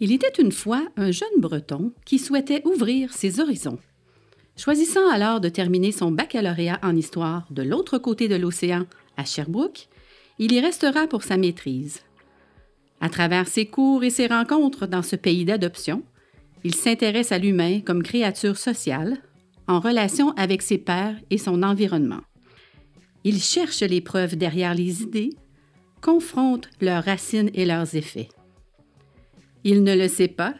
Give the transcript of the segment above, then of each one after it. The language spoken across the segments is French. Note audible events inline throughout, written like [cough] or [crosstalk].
Il était une fois un jeune Breton qui souhaitait ouvrir ses horizons. Choisissant alors de terminer son baccalauréat en histoire de l'autre côté de l'océan, à Sherbrooke, il y restera pour sa maîtrise. À travers ses cours et ses rencontres dans ce pays d'adoption, il s'intéresse à l'humain comme créature sociale, en relation avec ses pairs et son environnement. Il cherche les preuves derrière les idées, confronte leurs racines et leurs effets. Il ne le sait pas,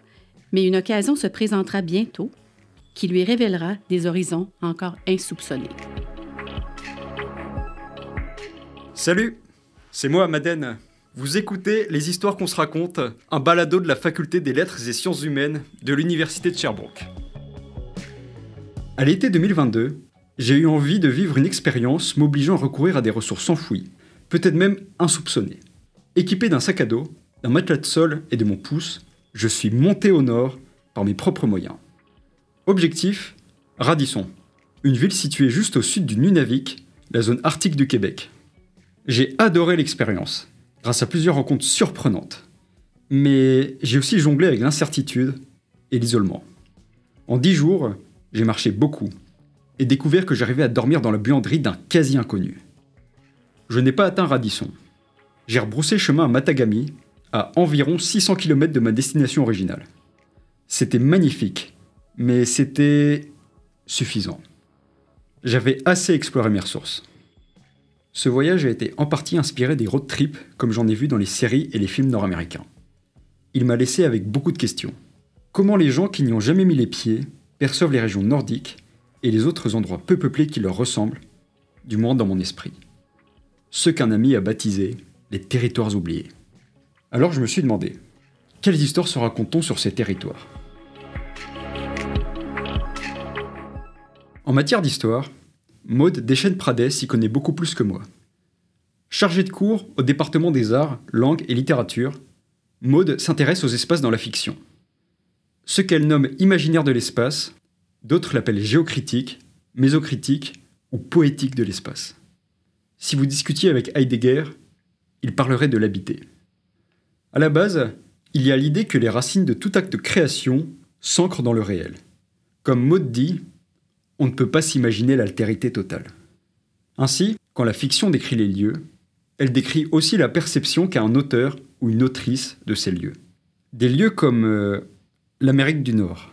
mais une occasion se présentera bientôt qui lui révélera des horizons encore insoupçonnés. Salut, c'est moi, Madeleine. Vous écoutez Les Histoires qu'on se raconte, un balado de la Faculté des Lettres et Sciences Humaines de l'Université de Sherbrooke. À l'été 2022, j'ai eu envie de vivre une expérience m'obligeant à recourir à des ressources enfouies, peut-être même insoupçonnées. Équipé d'un sac à dos, d'un matelas de sol et de mon pouce, je suis monté au nord par mes propres moyens. Objectif Radisson, une ville située juste au sud du Nunavik, la zone arctique du Québec. J'ai adoré l'expérience, grâce à plusieurs rencontres surprenantes. Mais j'ai aussi jonglé avec l'incertitude et l'isolement. En dix jours, j'ai marché beaucoup et découvert que j'arrivais à dormir dans la buanderie d'un quasi-inconnu. Je n'ai pas atteint Radisson. J'ai rebroussé chemin à Matagami, à environ 600 km de ma destination originale. C'était magnifique, mais c'était suffisant. J'avais assez exploré mes ressources. Ce voyage a été en partie inspiré des road trips comme j'en ai vu dans les séries et les films nord-américains. Il m'a laissé avec beaucoup de questions. Comment les gens qui n'y ont jamais mis les pieds perçoivent les régions nordiques et les autres endroits peu peuplés qui leur ressemblent, du moins dans mon esprit? Ce qu'un ami a baptisé les territoires oubliés. Alors je me suis demandé, quelles histoires se raconte-t-on sur ces territoires? En matière d'histoire, Maude Deschênes-Pradet s'y connaît beaucoup plus que moi. Chargée de cours au département des arts, langues et littérature, Maude s'intéresse aux espaces dans la fiction. Ce qu'elle nomme imaginaire de l'espace, d'autres l'appellent géocritique, mésocritique ou poétique de l'espace. Si vous discutiez avec Heidegger, il parlerait de l'habiter. À la base, il y a l'idée que les racines de tout acte de création s'ancrent dans le réel. Comme Maud dit, on ne peut pas s'imaginer l'altérité totale. Ainsi, quand la fiction décrit les lieux, elle décrit aussi la perception qu'a un auteur ou une autrice de ces lieux. Des lieux comme euh, l'Amérique du Nord,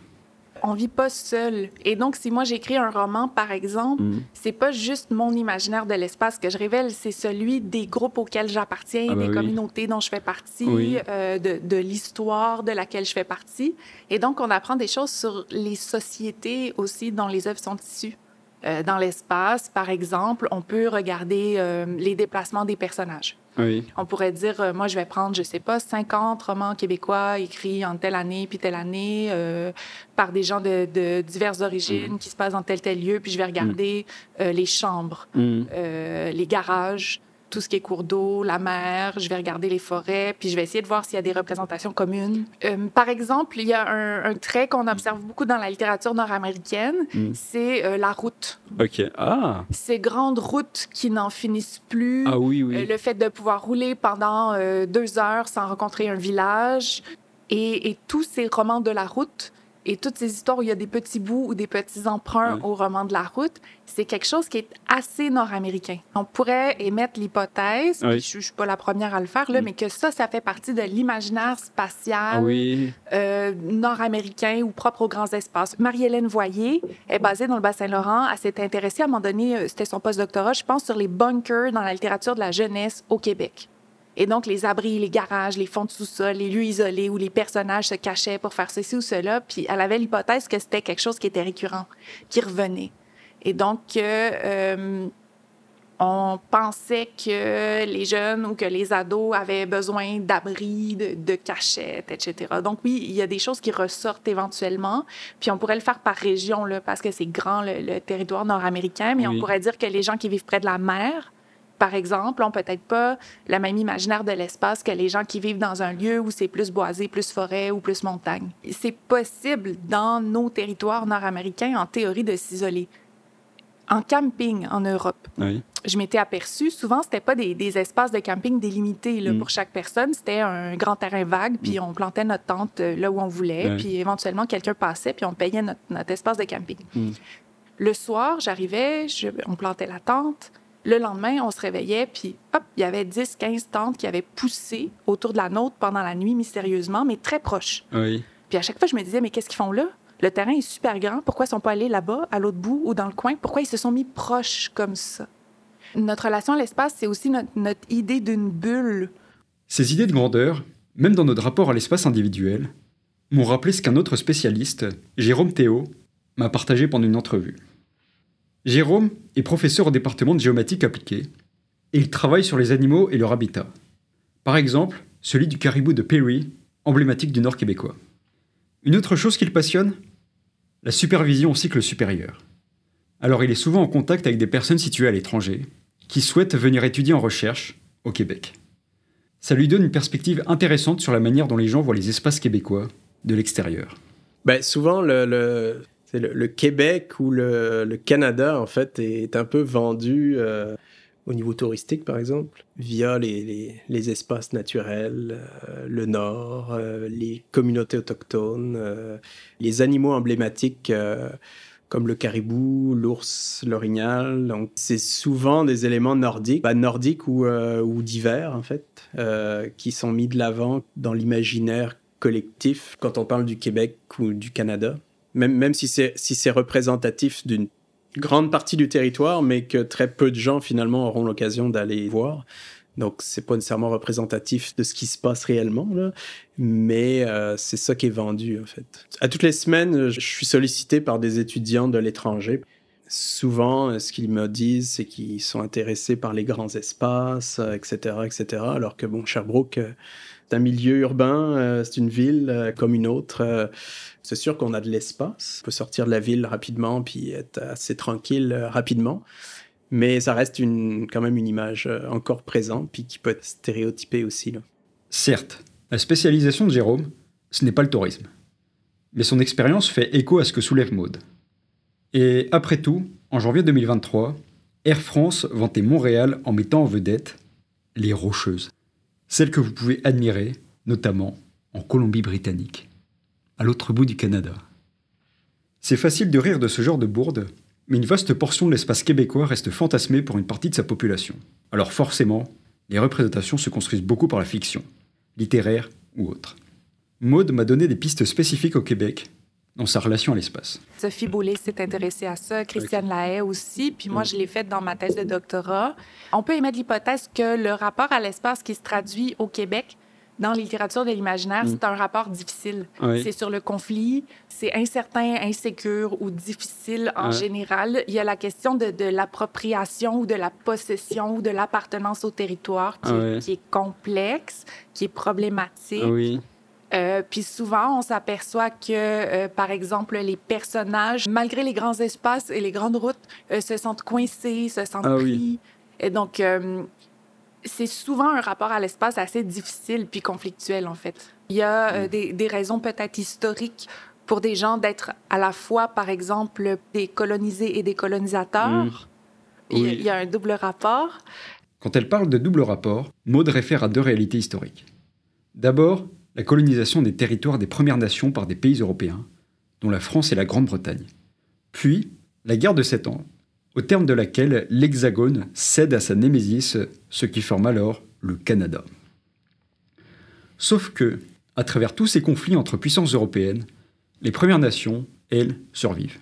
on vit pas seul. Et donc, si moi j'écris un roman, par exemple, mm. c'est pas juste mon imaginaire de l'espace que je révèle, c'est celui des groupes auxquels j'appartiens, ah des bah communautés dont je fais partie, euh, de, de l'histoire de laquelle je fais partie. Et donc, on apprend des choses sur les sociétés aussi dont les œuvres sont issues. Euh, dans l'espace, par exemple, on peut regarder euh, les déplacements des personnages. On pourrait dire, euh, moi, je vais prendre, je sais pas, 50 romans québécois écrits en telle année, puis telle année, par des gens de, diverses origines mm. qui se passent dans tel tel lieu, puis je vais regarder mm. les chambres, mm. les garages, tout ce qui est cours d'eau, la mer, je vais regarder les forêts, puis je vais essayer de voir s'il y a des représentations communes. Euh, par exemple, il y a un, trait qu'on observe beaucoup dans la littérature nord-américaine, hmm. c'est euh, la route. OK. Ah! Ces grandes routes qui n'en finissent plus. Ah oui, oui. Euh, le fait de pouvoir rouler pendant deux heures sans rencontrer un village. Et, et tous ces romans de la route et toutes ces histoires où il y a des petits bouts ou des petits emprunts au roman de la route, c'est quelque chose qui est assez nord-américain. On pourrait émettre l'hypothèse, je, ne suis pas la première à le faire, là, mm. mais que ça, ça fait partie de l'imaginaire spatial ah euh, nord-américain ou propre aux grands espaces. Marie-Hélène Voyer est basée dans le Bas-Saint-Laurent. Elle s'est intéressée à un moment donné, euh, c'était son post-doctorat, je pense, sur les bunkers dans la littérature de la jeunesse au Québec. Et donc, les abris, les garages, les fonds de sous-sol, les lieux isolés où les personnages se cachaient pour faire ceci ou cela. Puis elle avait l'hypothèse que c'était quelque chose qui était récurrent, qui revenait. Et donc, euh, on pensait que les jeunes ou que les ados avaient besoin d'abris, de, de, cachettes, etc. Donc oui, il y a des choses qui ressortent éventuellement. Puis on pourrait le faire par région, là, parce que c'est grand, le, territoire nord-américain. Mais on pourrait dire que les gens qui vivent près de la mer par exemple, ont peut-être pas le même imaginaire de l'espace que les gens qui vivent dans un lieu où c'est plus boisé, plus forêt ou plus montagne. C'est possible dans nos territoires nord-américains, en théorie, de s'isoler. en camping en Europe. Je m'étais aperçue, souvent, c'était pas des, espaces de camping délimités là, mm. pour chaque personne. C'était un grand terrain vague, puis mm. on plantait notre tente euh, là où on voulait, puis éventuellement, quelqu'un passait, puis on payait notre, espace de camping. Mm. Le soir, j'arrivais, on plantait la tente. Le lendemain, on se réveillait, puis hop, il y avait 10, 15 tentes qui avaient poussé autour de la nôtre pendant la nuit mystérieusement, mais très proches. Puis à chaque fois, je me disais, mais qu'est-ce qu'ils font là? Le terrain est super grand. Pourquoi ils sont pas allés là-bas, à l'autre bout ou dans le coin? Pourquoi ils se sont mis proches comme ça? Notre relation à l'espace, c'est aussi notre, idée d'une bulle. Ces idées de grandeur, même dans notre rapport à l'espace individuel, m'ont rappelé ce qu'un autre spécialiste, Jérôme Théo, m'a partagé pendant une entrevue. Jérôme est professeur au département de géomatique appliquée et il travaille sur les animaux et leur habitat. Par exemple, celui du caribou de Perry, emblématique du nord québécois. Une autre chose qui le passionne? La supervision au cycle supérieur. Alors il est souvent en contact avec des personnes situées à l'étranger, qui souhaitent venir étudier en recherche au Québec. Ça lui donne une perspective intéressante sur la manière dont les gens voient les espaces québécois de l'extérieur. Ben, souvent, le, Québec ou le, Canada, en fait, est un peu vendu euh, au niveau touristique, par exemple, via les, les, espaces naturels, euh, le nord, euh, les communautés autochtones, les animaux emblématiques comme le caribou, l'ours, l'orignal. Donc, c'est souvent des éléments nordiques, bah, nordiques ou, ou divers, en fait, qui sont mis de l'avant dans l'imaginaire collectif quand on parle du Québec ou du Canada. Même, si c'est représentatif d'une grande partie du territoire, mais que très peu de gens finalement auront l'occasion d'aller voir. Donc, c'est pas nécessairement représentatif de ce qui se passe réellement, mais euh, c'est ça qui est vendu, en fait. À toutes les semaines, je suis sollicité par des étudiants de l'étranger. Souvent, ce qu'ils me disent, c'est qu'ils sont intéressés par les grands espaces, etc., etc., alors que, bon, Sherbrooke, euh, un milieu urbain, euh, c'est une ville euh, comme une autre. Euh, c'est sûr qu'on a de l'espace. On peut sortir de la ville rapidement puis être assez tranquille rapidement. Mais ça reste quand même une image encore présente puis qui peut être stéréotypée aussi. Certes, la spécialisation de Jérôme, ce n'est pas le tourisme. Mais son expérience fait écho à ce que soulève Maude. Et après tout, en janvier 2023, Air France vantait Montréal en mettant en vedette les Rocheuses celle que vous pouvez admirer, notamment en Colombie-Britannique, à l'autre bout du Canada. C'est facile de rire de ce genre de bourde, mais une vaste portion de l'espace québécois reste fantasmée pour une partie de sa population. Alors forcément, les représentations se construisent beaucoup par la fiction, littéraire ou autre. Maude m'a donné des pistes spécifiques au Québec dans sa relation à l'espace. Sophie Boulay s'est intéressée à ça, Christiane Lahaye aussi, puis moi, je l'ai fait dans ma thèse de doctorat. On peut émettre l'hypothèse que le rapport à l'espace qui se traduit au Québec dans la littérature de l'imaginaire, mm. c'est un rapport difficile. C'est sur le conflit, c'est incertain, insécure ou difficile en général. Il y a la question de, de l'appropriation ou de la possession ou de l'appartenance au territoire qui, qui, est complexe, qui est problématique. Oui. Euh, puis souvent, on s'aperçoit que, euh, par exemple, les personnages, malgré les grands espaces et les grandes routes, euh, se sentent coincés, se sentent ah pris. Et donc, c'est souvent un rapport à l'espace assez difficile puis conflictuel, en fait. Il y a mm. des, des, raisons peut-être historiques pour des gens d'être à la fois, par exemple, des colonisés et des colonisateurs. Mm. Oui. Il y a un double rapport. Quand elle parle de double rapport, Maud réfère à deux réalités historiques. D'abord, la colonisation des territoires des Premières Nations par des pays européens, dont la France et la Grande-Bretagne. Puis, la guerre de Sept Ans, au terme de laquelle l'Hexagone cède à sa némésis, ce qui forme alors le Canada. Sauf que, à travers tous ces conflits entre puissances européennes, les Premières Nations, elles, survivent.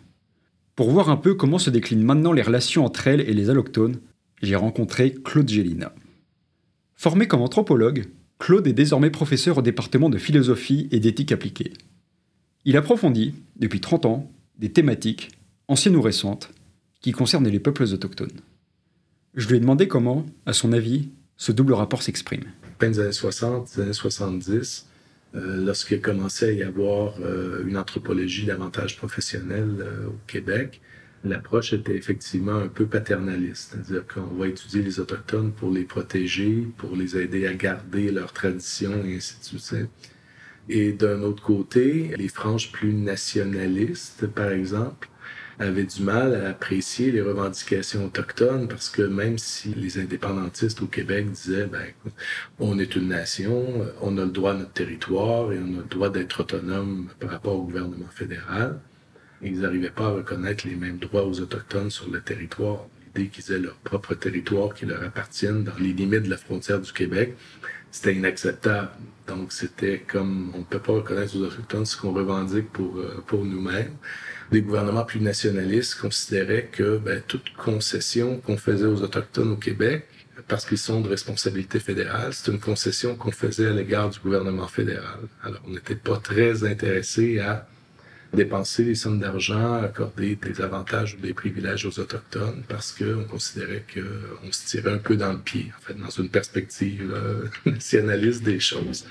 Pour voir un peu comment se déclinent maintenant les relations entre elles et les allochtones, j'ai rencontré Claude Gélina. Formé comme anthropologue, Claude est désormais professeur au département de philosophie et d'éthique appliquée. Il approfondit, depuis 30 ans, des thématiques, anciennes ou récentes, qui concernent les peuples autochtones. Je lui ai demandé comment, à son avis, ce double rapport s'exprime. Fin des années 60, des années 70, euh, lorsqu'il commençait à y avoir euh, une anthropologie davantage professionnelle euh, au Québec, l'approche était effectivement un peu paternaliste. C'est-à-dire qu'on va étudier les Autochtones pour les protéger, pour les aider à garder leurs traditions et ainsi de suite. Et d'un autre côté, les franges plus nationalistes, par exemple, avait du mal à apprécier les revendications autochtones parce que même si les indépendantistes au Québec disaient ben on est une nation, on a le droit à notre territoire et on a le droit d'être autonome par rapport au gouvernement fédéral, ils n'arrivaient pas à reconnaître les mêmes droits aux autochtones sur le territoire. L'idée qu'ils aient leur propre territoire qui leur appartienne dans les limites de la frontière du Québec, c'était inacceptable. Donc c'était comme on ne peut pas reconnaître aux autochtones ce qu'on revendique pour euh, pour nous-mêmes des gouvernements plus nationalistes considéraient que ben, toute concession qu'on faisait aux Autochtones au Québec, parce qu'ils sont de responsabilité fédérale, c'est une concession qu'on faisait à l'égard du gouvernement fédéral. Alors, on n'était pas très intéressé à dépenser des sommes d'argent, accorder des avantages ou des privilèges aux Autochtones parce qu'on considérait qu'on se tirait un peu dans le pied, en fait, dans une perspective euh, [laughs] nationaliste des choses.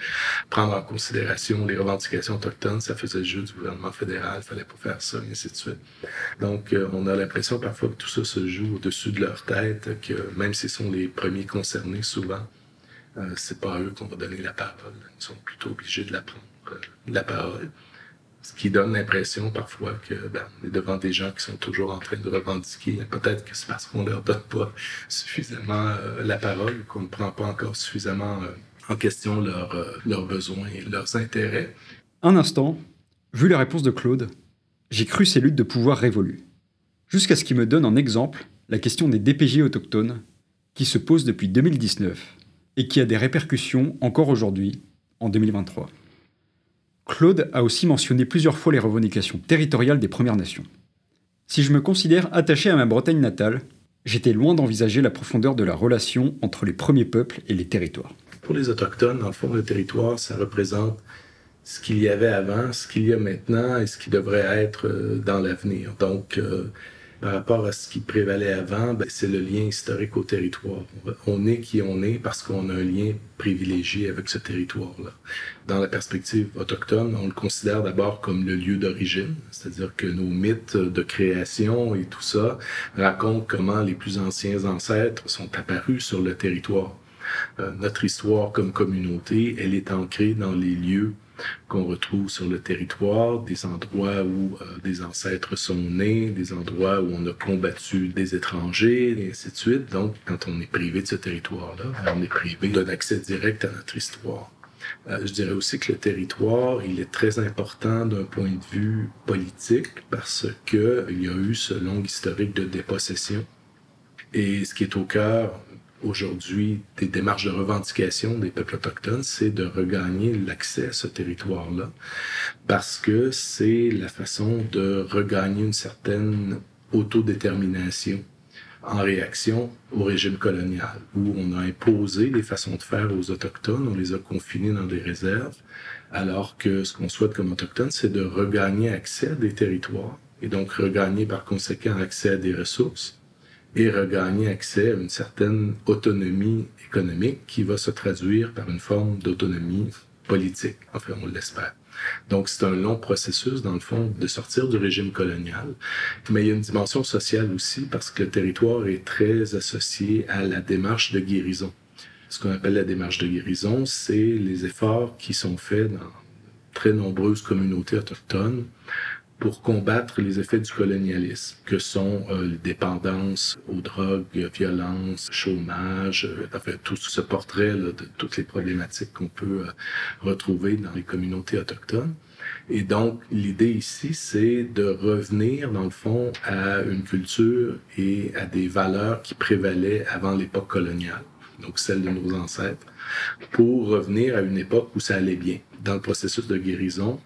Prendre en considération les revendications autochtones, ça faisait le du gouvernement fédéral, fallait pas faire ça, et ainsi de suite. Donc, euh, on a l'impression parfois que tout ça se joue au-dessus de leur tête, que même s'ils sont les premiers concernés, souvent, euh, c'est pas à eux qu'on va donner la parole. Ils sont plutôt obligés de la prendre, euh, la parole. Ce qui donne l'impression parfois que ben, on est devant des gens qui sont toujours en train de revendiquer. Peut-être que c'est parce qu'on leur donne pas suffisamment euh, la parole, qu'on ne prend pas encore suffisamment euh, en question leurs euh, leurs besoins et leurs intérêts. Un instant, vu la réponse de Claude, j'ai cru ces luttes de pouvoir révolues. Jusqu'à ce qu'il me donne en exemple la question des DPJ autochtones, qui se pose depuis 2019 et qui a des répercussions encore aujourd'hui, en 2023. Claude a aussi mentionné plusieurs fois les revendications territoriales des Premières Nations. Si je me considère attaché à ma Bretagne natale, j'étais loin d'envisager la profondeur de la relation entre les premiers peuples et les territoires. Pour les Autochtones, le fond, le territoire, ça représente ce qu'il y avait avant, ce qu'il y a maintenant et ce qui devrait être euh, dans l'avenir. Donc, euh, par rapport à ce qui prévalait avant, ben, c'est le lien historique au territoire. On est qui on est parce qu'on a un lien privilégié avec ce territoire-là. Dans la perspective autochtone, on le considère d'abord comme le lieu d'origine, c'est-à-dire que nos mythes de création et tout ça racontent comment les plus anciens ancêtres sont apparus sur le territoire. Euh, notre histoire comme communauté, elle est ancrée dans les lieux qu'on retrouve sur le territoire, des endroits où euh, des ancêtres sont nés, des endroits où on a combattu des étrangers, et ainsi de suite. Donc, quand on est privé de ce territoire-là, on est privé d'un accès direct à notre histoire. Euh, je dirais aussi que le territoire, il est très important d'un point de vue politique parce que il y a eu ce long historique de dépossession. Et ce qui est au cœur aujourd'hui des démarches de revendication des peuples autochtones, c'est de regagner l'accès à ce territoire-là, parce que c'est la façon de regagner une certaine autodétermination en réaction au régime colonial, où on a imposé des façons de faire aux Autochtones, on les a confinés dans des réserves, alors que ce qu'on souhaite comme Autochtones, c'est de regagner accès à des territoires, et donc regagner par conséquent accès à des ressources, et regagner accès à une certaine autonomie économique qui va se traduire par une forme d'autonomie politique. Enfin, on l'espère. Donc, c'est un long processus, dans le fond, de sortir du régime colonial. Mais il y a une dimension sociale aussi, parce que le territoire est très associé à la démarche de guérison. Ce qu'on appelle la démarche de guérison, c'est les efforts qui sont faits dans très nombreuses communautés autochtones pour combattre les effets du colonialisme, que sont euh, les dépendances aux drogues, violence, chômage, euh, enfin tout ce portrait là, de toutes les problématiques qu'on peut euh, retrouver dans les communautés autochtones. Et donc, l'idée ici, c'est de revenir, dans le fond, à une culture et à des valeurs qui prévalaient avant l'époque coloniale, donc celle de nos ancêtres, pour revenir à une époque où ça allait bien. Dans le processus de guérison,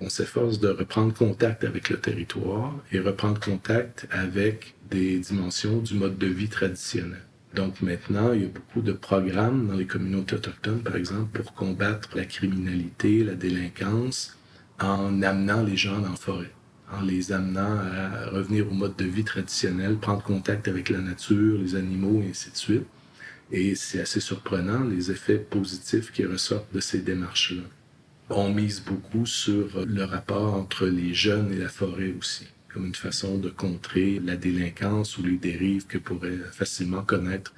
on s'efforce de reprendre contact avec le territoire et reprendre contact avec des dimensions du mode de vie traditionnel. Donc maintenant, il y a beaucoup de programmes dans les communautés autochtones, par exemple, pour combattre la criminalité, la délinquance, en amenant les gens dans la forêt, en les amenant à revenir au mode de vie traditionnel, prendre contact avec la nature, les animaux, et ainsi de suite. Et c'est assez surprenant les effets positifs qui ressortent de ces démarches-là. On mise beaucoup sur le rapport entre les jeunes et la forêt aussi, comme une façon de contrer la délinquance ou les dérives que pourraient facilement connaître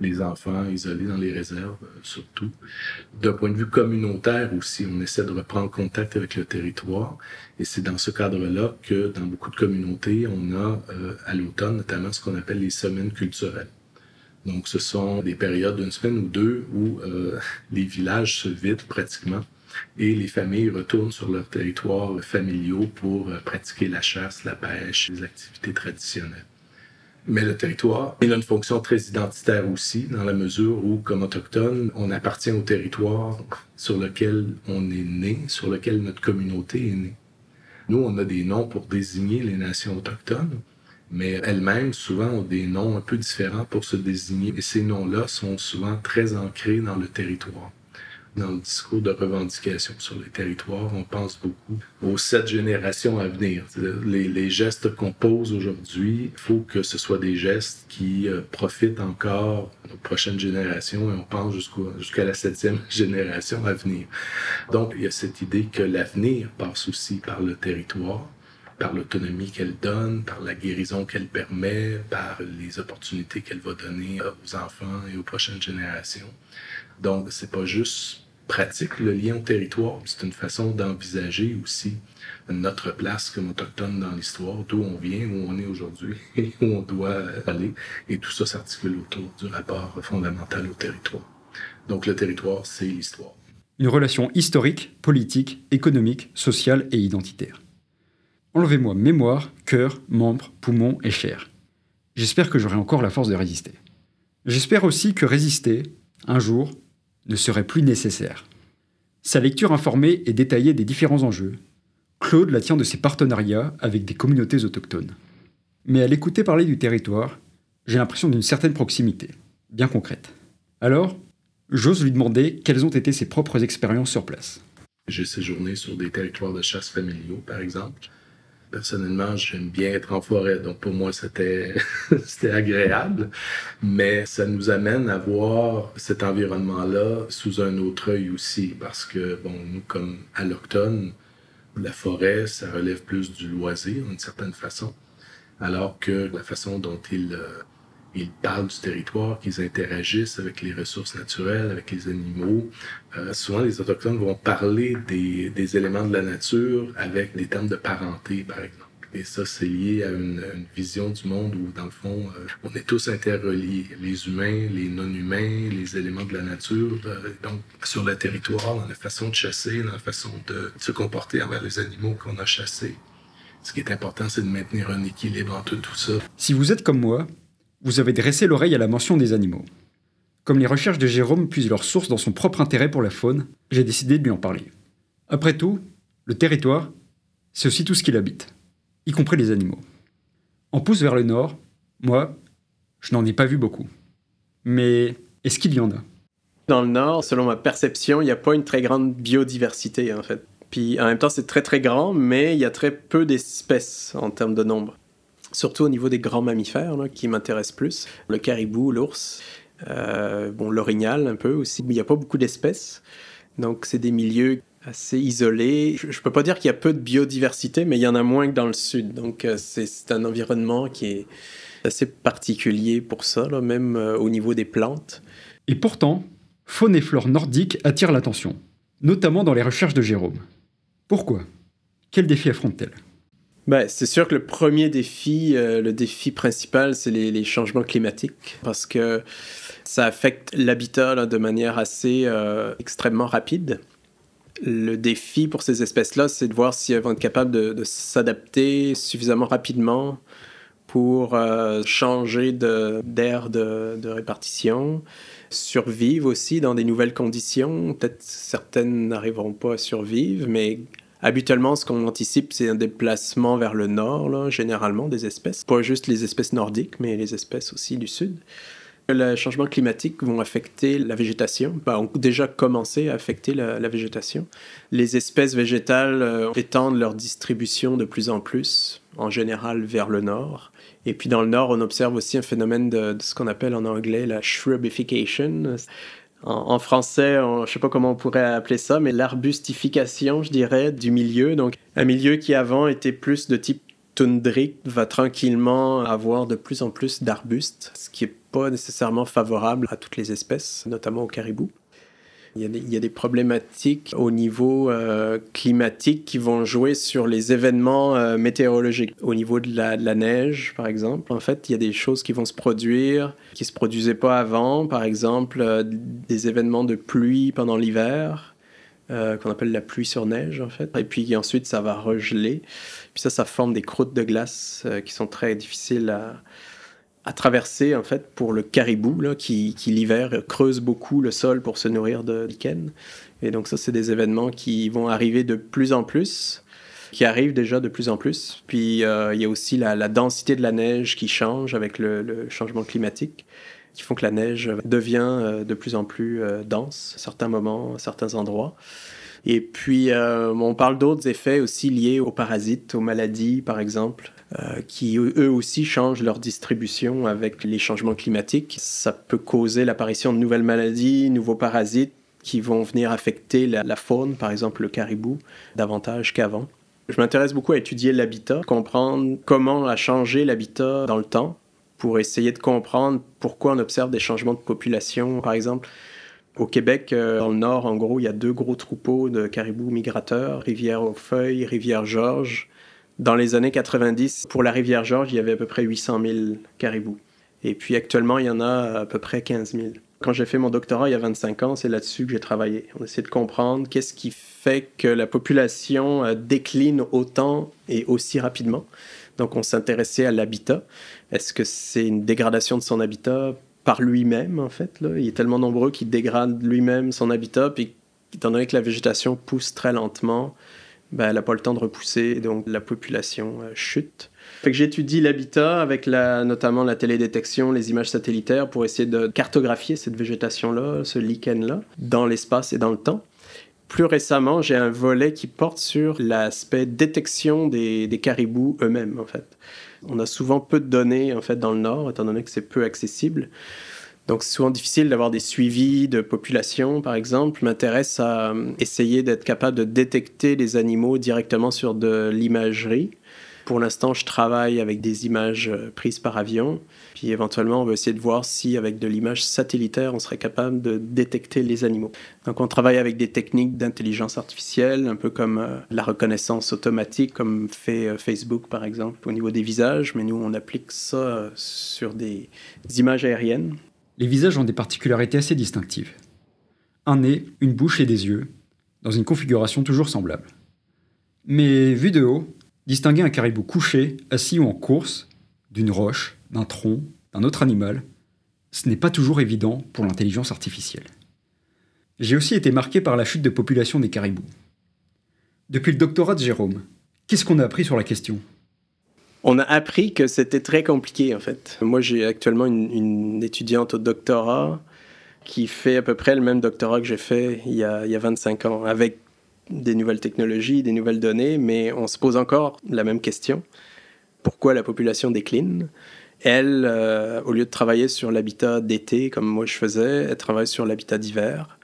les enfants isolés dans les réserves, surtout. D'un point de vue communautaire aussi, on essaie de reprendre contact avec le territoire. Et c'est dans ce cadre-là que dans beaucoup de communautés, on a euh, à l'automne notamment ce qu'on appelle les semaines culturelles. Donc ce sont des périodes d'une semaine ou deux où euh, [laughs] les villages se vident pratiquement et les familles retournent sur leurs territoires familiaux pour pratiquer la chasse, la pêche, les activités traditionnelles. Mais le territoire, il a une fonction très identitaire aussi, dans la mesure où, comme autochtone, on appartient au territoire sur lequel on est né, sur lequel notre communauté est née. Nous, on a des noms pour désigner les nations autochtones, mais elles-mêmes, souvent, ont des noms un peu différents pour se désigner, et ces noms-là sont souvent très ancrés dans le territoire dans le discours de revendication sur les territoires, on pense beaucoup aux sept générations à venir. Les, gestes qu'on pose aujourd'hui, il faut que ce soit des gestes qui euh, profitent encore aux prochaines générations et on pense jusqu'à la septième [laughs] génération à venir. Donc, il y a cette idée que l'avenir passe aussi par le territoire par l'autonomie qu'elle donne, par la guérison qu'elle permet, par les opportunités qu'elle va donner aux enfants et aux prochaines générations. Donc, c'est pas juste pratique le lien au territoire. C'est une façon d'envisager aussi notre place comme autochtone dans l'histoire, d'où on vient, où on est aujourd'hui [laughs] et où on doit aller. Et tout ça s'articule autour du rapport fondamental au territoire. Donc le territoire, c'est l'histoire. Une relation historique, politique, économique, sociale et identitaire. Enlevez-moi mémoire, cœur, membres, poumons et chair. J'espère que j'aurai encore la force de résister. J'espère aussi que résister, un jour, ne serait plus nécessaire. Sa lecture informée et détaillée des différents enjeux, Claude la tient de ses partenariats avec des communautés autochtones. Mais à l'écouter parler du territoire, j'ai l'impression d'une certaine proximité, bien concrète. Alors, j'ose lui demander quelles ont été ses propres expériences sur place. J'ai séjourné sur des territoires de chasse familiaux, par exemple. Personnellement, j'aime bien être en forêt, donc pour moi, c'était, [laughs] c'était agréable. Mais ça nous amène à voir cet environnement-là sous un autre œil aussi, parce que, bon, nous, comme allochtones, la forêt, ça relève plus du loisir, d'une certaine façon, alors que la façon dont ils, euh, ils parlent du territoire, qu'ils interagissent avec les ressources naturelles, avec les animaux. Euh, souvent, les Autochtones vont parler des, des, éléments de la nature avec des termes de parenté, par exemple. Et ça, c'est lié à une, une, vision du monde où, dans le fond, euh, on est tous interreliés. Les humains, les non-humains, les éléments de la nature. Euh, donc, sur le territoire, dans la façon de chasser, dans la façon de se comporter envers les animaux qu'on a chassés. Ce qui est important, c'est de maintenir un équilibre entre tout ça. Si vous êtes comme moi, vous avez dressé l'oreille à la mention des animaux. Comme les recherches de Jérôme puisent leur source dans son propre intérêt pour la faune, j'ai décidé de lui en parler. Après tout, le territoire, c'est aussi tout ce qu'il habite, y compris les animaux. En pousse vers le nord, moi, je n'en ai pas vu beaucoup. Mais est-ce qu'il y en a? Dans le nord, selon ma perception, il n'y a pas une très grande biodiversité en fait. Puis en même temps, c'est très très grand, mais il y a très peu d'espèces en termes de nombre surtout au niveau des grands mammifères qui m'intéressent plus. Le caribou, l'ours, euh, bon, l'orignal un peu aussi. Il n'y a pas beaucoup d'espèces, donc c'est des milieux assez isolés. Je, ne peux pas dire qu'il y a peu de biodiversité, mais il y en a moins que dans le sud. Donc euh, c'est un environnement qui est assez particulier pour ça, même euh, au niveau des plantes. Et pourtant, faune et flore nordique attirent l'attention, notamment dans les recherches de Jérôme. Pourquoi? Quels défis affronte-t-elle ben, c'est sûr que le premier défi, euh, le défi principal, c'est les, changements climatiques, parce que ça affecte l'habitat de manière assez euh, extrêmement rapide. Le défi pour ces espèces-là, c'est de voir si elles vont être capables de, s'adapter suffisamment rapidement pour euh, changer d'aire de, de, répartition, survivre aussi dans des nouvelles conditions. Peut-être certaines n'arriveront pas à survivre, mais Habituellement, ce qu'on anticipe, c'est un déplacement vers le nord, généralement, des espèces. Pas juste les espèces nordiques, mais les espèces aussi du sud. Les changements climatiques vont affecter la végétation, bah, ont déjà commencé à affecter la, végétation. Les espèces végétales euh, étendent leur distribution de plus en plus, en général vers le nord. Et puis dans le nord, on observe aussi un phénomène de, de ce qu'on appelle en anglais la shrubification, en, français, je ne sais pas comment on pourrait appeler ça, mais l'arbustification, je dirais, du milieu. Donc, un milieu qui avant était plus de type toundrique va tranquillement avoir de plus en plus d'arbustes, ce qui n'est pas nécessairement favorable à toutes les espèces, notamment aux caribous. Il y, a des, problématiques au niveau euh, climatique qui vont jouer sur les événements euh, météorologiques. Au niveau de la, neige, par exemple, en fait, il y a des choses qui vont se produire qui ne se produisaient pas avant. Par exemple, euh, des événements de pluie pendant l'hiver. qu'on appelle la pluie sur neige en fait. Et puis ensuite ça va regeler. Puis ça, ça forme des croûtes de glace qui sont très difficiles à, à traverser en fait pour le caribou qui, l'hiver creuse beaucoup le sol pour se nourrir de lichen. Et donc ça, c'est des événements qui vont arriver de plus en plus, qui arrivent déjà de plus en plus. Puis euh, il y a aussi la, la, densité de la neige qui change avec le, le, changement climatique, qui font que la neige devient euh, de plus en plus euh, dense à certains moments, à certains endroits. Et puis, on parle d'autres effets aussi liés aux parasites, aux maladies, par exemple. Euh, qui eux aussi changent leur distribution avec les changements climatiques. Ça peut causer l'apparition de nouvelles maladies, nouveaux parasites qui vont venir affecter la, faune, par exemple le caribou, davantage qu'avant. Je m'intéresse beaucoup à étudier l'habitat, comprendre comment a changé l'habitat dans le temps, pour essayer de comprendre pourquoi on observe des changements de population. Par exemple, au Québec, euh, dans le nord, en gros, il y a deux gros troupeaux de caribous migrateurs, Rivière aux Feuilles, Rivière Georges. Dans les années 90, pour la rivière Georges, il y avait à peu près 800 000 caribous. Et puis actuellement, il y en a à peu près 15 000. Quand j'ai fait mon doctorat il y a 25 ans, c'est là-dessus que j'ai travaillé. On essaie de comprendre qu'est-ce qui fait que la population euh, décline autant et aussi rapidement. Donc on s'intéressait à l'habitat. Est-ce que c'est une dégradation de son habitat par lui-même, en fait? Il est tellement nombreux qu'il dégrade lui-même son habitat, puis étant donné que la végétation pousse très lentement, ben, elle n'a pas le temps de repousser, donc la population euh, chute. Fait que j'étudie l'habitat avec la, notamment la télédétection, les images satellitaires pour essayer de cartographier cette végétation-là, ce lichen-là, dans l'espace et dans le temps. Plus récemment, j'ai un volet qui porte sur l'aspect détection des, des caribous eux-mêmes, en fait. On a souvent peu de données, en fait, dans le Nord, étant donné que c'est peu accessible. Donc c'est souvent difficile d'avoir des suivis de population, par exemple. Je m'intéresse à euh, essayer d'être capable de détecter les animaux directement sur de l'imagerie. Pour l'instant, je travaille avec des images euh, prises par avion. Puis éventuellement, on va essayer de voir si, avec de l'image satellitaire, on serait capable de détecter les animaux. Donc on travaille avec des techniques d'intelligence artificielle, un peu comme euh, la reconnaissance automatique, comme fait Facebook, par exemple, au niveau des visages. Mais nous, on applique ça sur des images aériennes les visages ont des particularités assez distinctives. Un nez, une bouche et des yeux, dans une configuration toujours semblable. Mais vu de haut, distinguer un caribou couché, assis ou en course, d'une roche, d'un tronc, d'un autre animal, ce n'est pas toujours évident pour l'intelligence artificielle. J'ai aussi été marqué par la chute de population des caribous. Depuis le doctorat de Jérôme, qu'est-ce qu'on a appris sur la question? On a appris que c'était très compliqué en fait. Moi j'ai actuellement une, étudiante au doctorat qui fait à peu près le même doctorat que j'ai fait il y, a, il y a 25 ans, avec des nouvelles technologies, des nouvelles données, mais on se pose encore la même question. Pourquoi la population décline? Elle, euh, au lieu de travailler sur l'habitat d'été comme moi je faisais, elle travaille sur l'habitat d'hiver.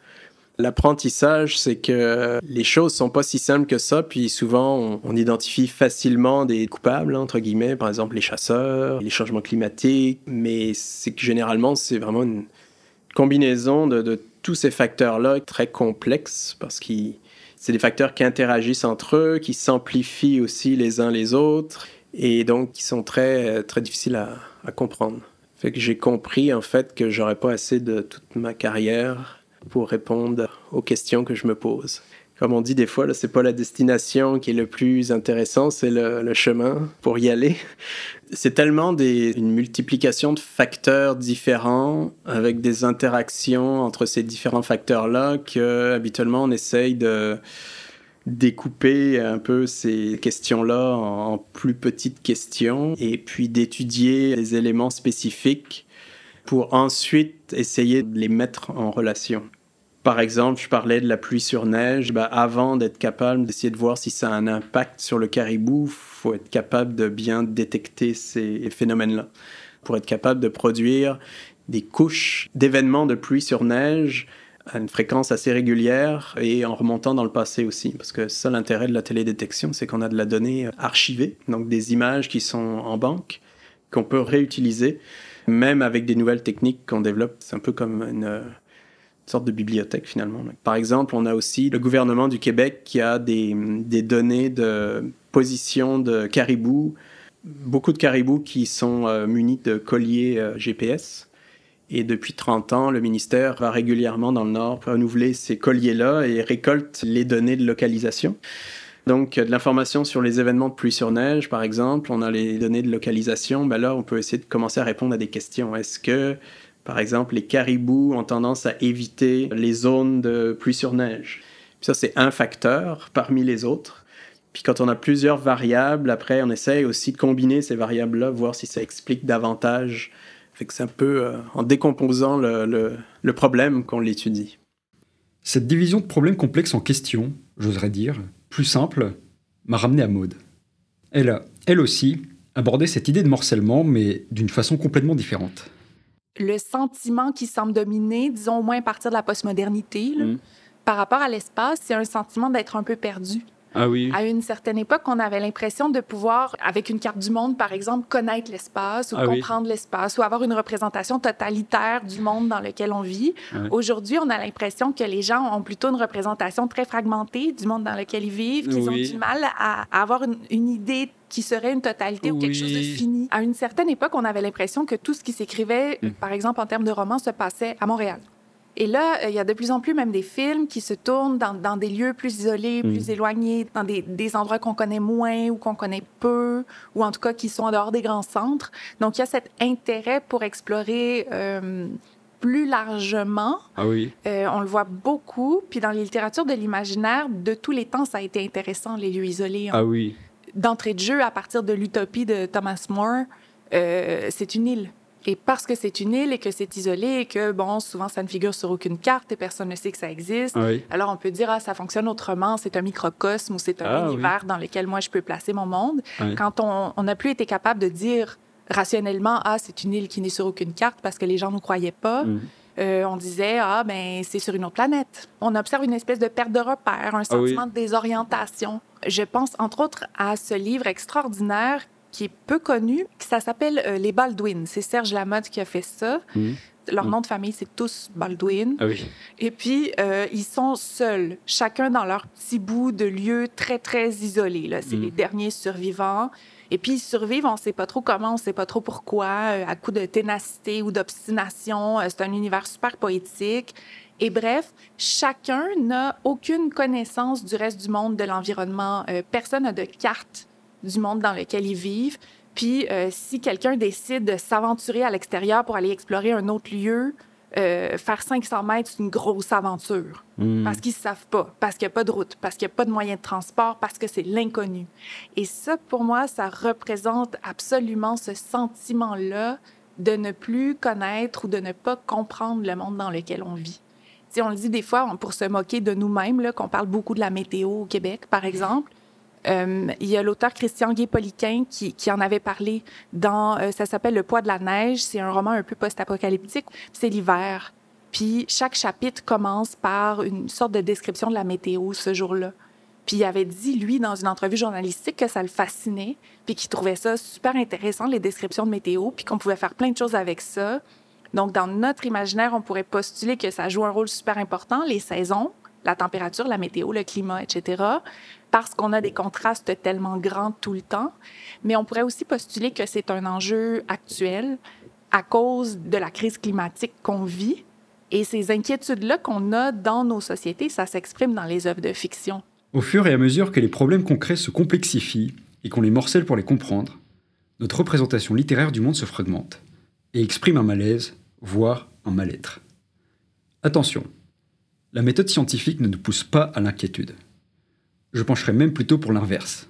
L'apprentissage, c'est que les choses sont pas si simples que ça, puis souvent on, identifie facilement des coupables, entre guillemets, par exemple les chasseurs, les changements climatiques, mais c'est que généralement c'est vraiment une combinaison de, tous ces facteurs-là très complexes, parce que c'est des facteurs qui interagissent entre eux, qui s'amplifient aussi les uns les autres, et donc qui sont très, très difficiles à, à comprendre. Fait que j'ai compris en fait que j'aurais pas assez de toute ma carrière pour répondre aux questions que je me pose. Comme on dit des fois, c'est pas la destination qui est le plus intéressant, c'est le, chemin pour y aller. [laughs] C'est tellement une multiplication de facteurs différents avec des interactions entre ces différents facteurs-là que habituellement on essaye de découper un peu ces questions-là en plus petites questions et puis d'étudier les éléments spécifiques pour ensuite essayer de les mettre en relation. Par exemple, je parlais de la pluie sur neige. Ben, avant d'être capable d'essayer de voir si ça a un impact sur le caribou, faut être capable de bien détecter ces phénomènes-là. Pour être capable de produire des couches d'événements de pluie sur neige à une fréquence assez régulière et en remontant dans le passé aussi. Parce que ça, l'intérêt de la télédétection, c'est qu'on a de la donnée archivée, donc des images qui sont en banque, qu'on peut réutiliser, même avec des nouvelles techniques qu'on développe. C'est un peu comme une, sorte de bibliothèque finalement. Par exemple, on a aussi le gouvernement du Québec qui a des, données de position de caribous, beaucoup de caribous qui sont euh, munis de colliers euh, GPS. Et depuis 30 ans, le ministère va régulièrement dans le Nord renouveler ces colliers-là et récolte les données de localisation. Donc, de l'information sur les événements de pluie sur neige, par exemple, on a les données de localisation. Ben là, on peut essayer de commencer à répondre à des questions. Est-ce que, par exemple, les caribous ont tendance à éviter les zones de pluie sur neige? ça, c'est un facteur parmi les autres. Puis quand on a plusieurs variables, après, on essaye aussi de combiner ces variables-là, voir si ça explique davantage fait que c'est un peu euh, en décomposant le, le, problème qu'on l'étudie. Cette division de problèmes complexes en question, j'oserais dire, plus simple, m'a ramené à Maude. Elle a, elle aussi, abordé cette idée de morcellement, mais d'une façon complètement différente. Le sentiment qui semble dominer, disons au moins à partir de la postmodernité, mmh. par rapport à l'espace, c'est un sentiment d'être un peu perdu. Ah oui. À une certaine époque, on avait l'impression de pouvoir, avec une carte du monde, par exemple, connaître l'espace ou ah comprendre l'espace ou avoir une représentation totalitaire du monde dans lequel on vit. Aujourd'hui, on a l'impression que les gens ont plutôt une représentation très fragmentée du monde dans lequel ils vivent, qu'ils ont du mal à, avoir une, idée qui serait une totalité ou quelque chose de fini. À une certaine époque, on avait l'impression que tout ce qui s'écrivait, mm. par exemple en termes de romans, se passait à Montréal. Et là, euh, il y a de plus en plus même des films qui se tournent dans, dans des lieux plus isolés, mm. plus éloignés, dans des, des endroits qu'on connaît moins ou qu'on connaît peu, ou en tout cas qui sont en dehors des grands centres. Donc, il y a cet intérêt pour explorer euh, plus largement. Ah oui. Euh, on le voit beaucoup. Puis dans les littératures de l'imaginaire, de tous les temps, ça a été intéressant, les lieux isolés. Ah oui. D'entrée de jeu, à partir de l'utopie de Thomas More, c'est une île. Et parce que c'est une île et que c'est isolé et que, bon, souvent, ça ne figure sur aucune carte et personne ne sait que ça existe, alors on peut dire, ah, ça fonctionne autrement, c'est un microcosme ou c'est un ah univers dans lequel moi, je peux placer mon monde. Quand on n'a plus été capable de dire rationnellement, ah, c'est une île qui n'est sur aucune carte parce que les gens ne croyaient pas, mm. euh, on disait, ah, ben, c'est sur une autre planète. On observe une espèce de perte de repère, un ah sentiment de désorientation. Je pense, entre autres, à ce livre extraordinaire qui est peu connu. Ça s'appelle euh, Les Baldwin. C'est Serge Lamotte qui a fait ça. Mmh. Leur mmh. nom de famille, c'est tous Baldwin. Ah oui. Et puis, euh, ils sont seuls, chacun dans leur petit bout de lieu très, très isolé. C'est mmh. les derniers survivants. Et puis, ils survivent, on ne sait pas trop comment, on ne sait pas trop pourquoi, euh, à coup de ténacité ou d'obstination. c'est un univers super poétique. Et bref, chacun n'a aucune connaissance du reste du monde, de l'environnement. personne n'a de carte du monde dans lequel ils vivent. Puis, euh, si quelqu'un décide de s'aventurer à l'extérieur pour aller explorer un autre lieu, euh, faire 500 mètres, c'est une grosse aventure. Hmm. Parce qu'ils ne savent pas, parce qu'il n'y a pas de route, parce qu'il n'y a pas de moyen de transport, parce que c'est l'inconnu. Et ça, pour moi, ça représente absolument ce sentiment-là de ne plus connaître ou de ne pas comprendre le monde dans lequel on vit. Si on le dit des fois pour se moquer de nous-mêmes, qu'on parle beaucoup de la météo au Québec, par exemple. Euh, il y a l'auteur Christian Guy-Poliquin qui, qui, en avait parlé dans, euh, ça s'appelle Le poids de la neige. C'est un roman un peu post-apocalyptique. C'est l'hiver. Puis chaque chapitre commence par une sorte de description de la météo ce jour-là. Puis il avait dit, lui, dans une entrevue journalistique, que ça le fascinait, puis qu'il trouvait ça super intéressant, les descriptions de météo, puis qu'on pouvait faire plein de choses avec ça. Donc, dans notre imaginaire, on pourrait postuler que ça joue un rôle super important, les saisons, la température, la météo, le climat, etc parce qu'on a des contrastes tellement grands tout le temps. Mais on pourrait aussi postuler que c'est un enjeu actuel à cause de la crise climatique qu'on vit. Et ces inquiétudes-là qu'on a dans nos sociétés, ça s'exprime dans les œuvres de fiction. Au fur et à mesure que les problèmes concrets se complexifient et qu'on les morcelle pour les comprendre, notre représentation littéraire du monde se fragmente et exprime un malaise, voire un mal-être. Attention, la méthode scientifique ne nous pousse pas à l'inquiétude. Je pencherais même plutôt pour l'inverse.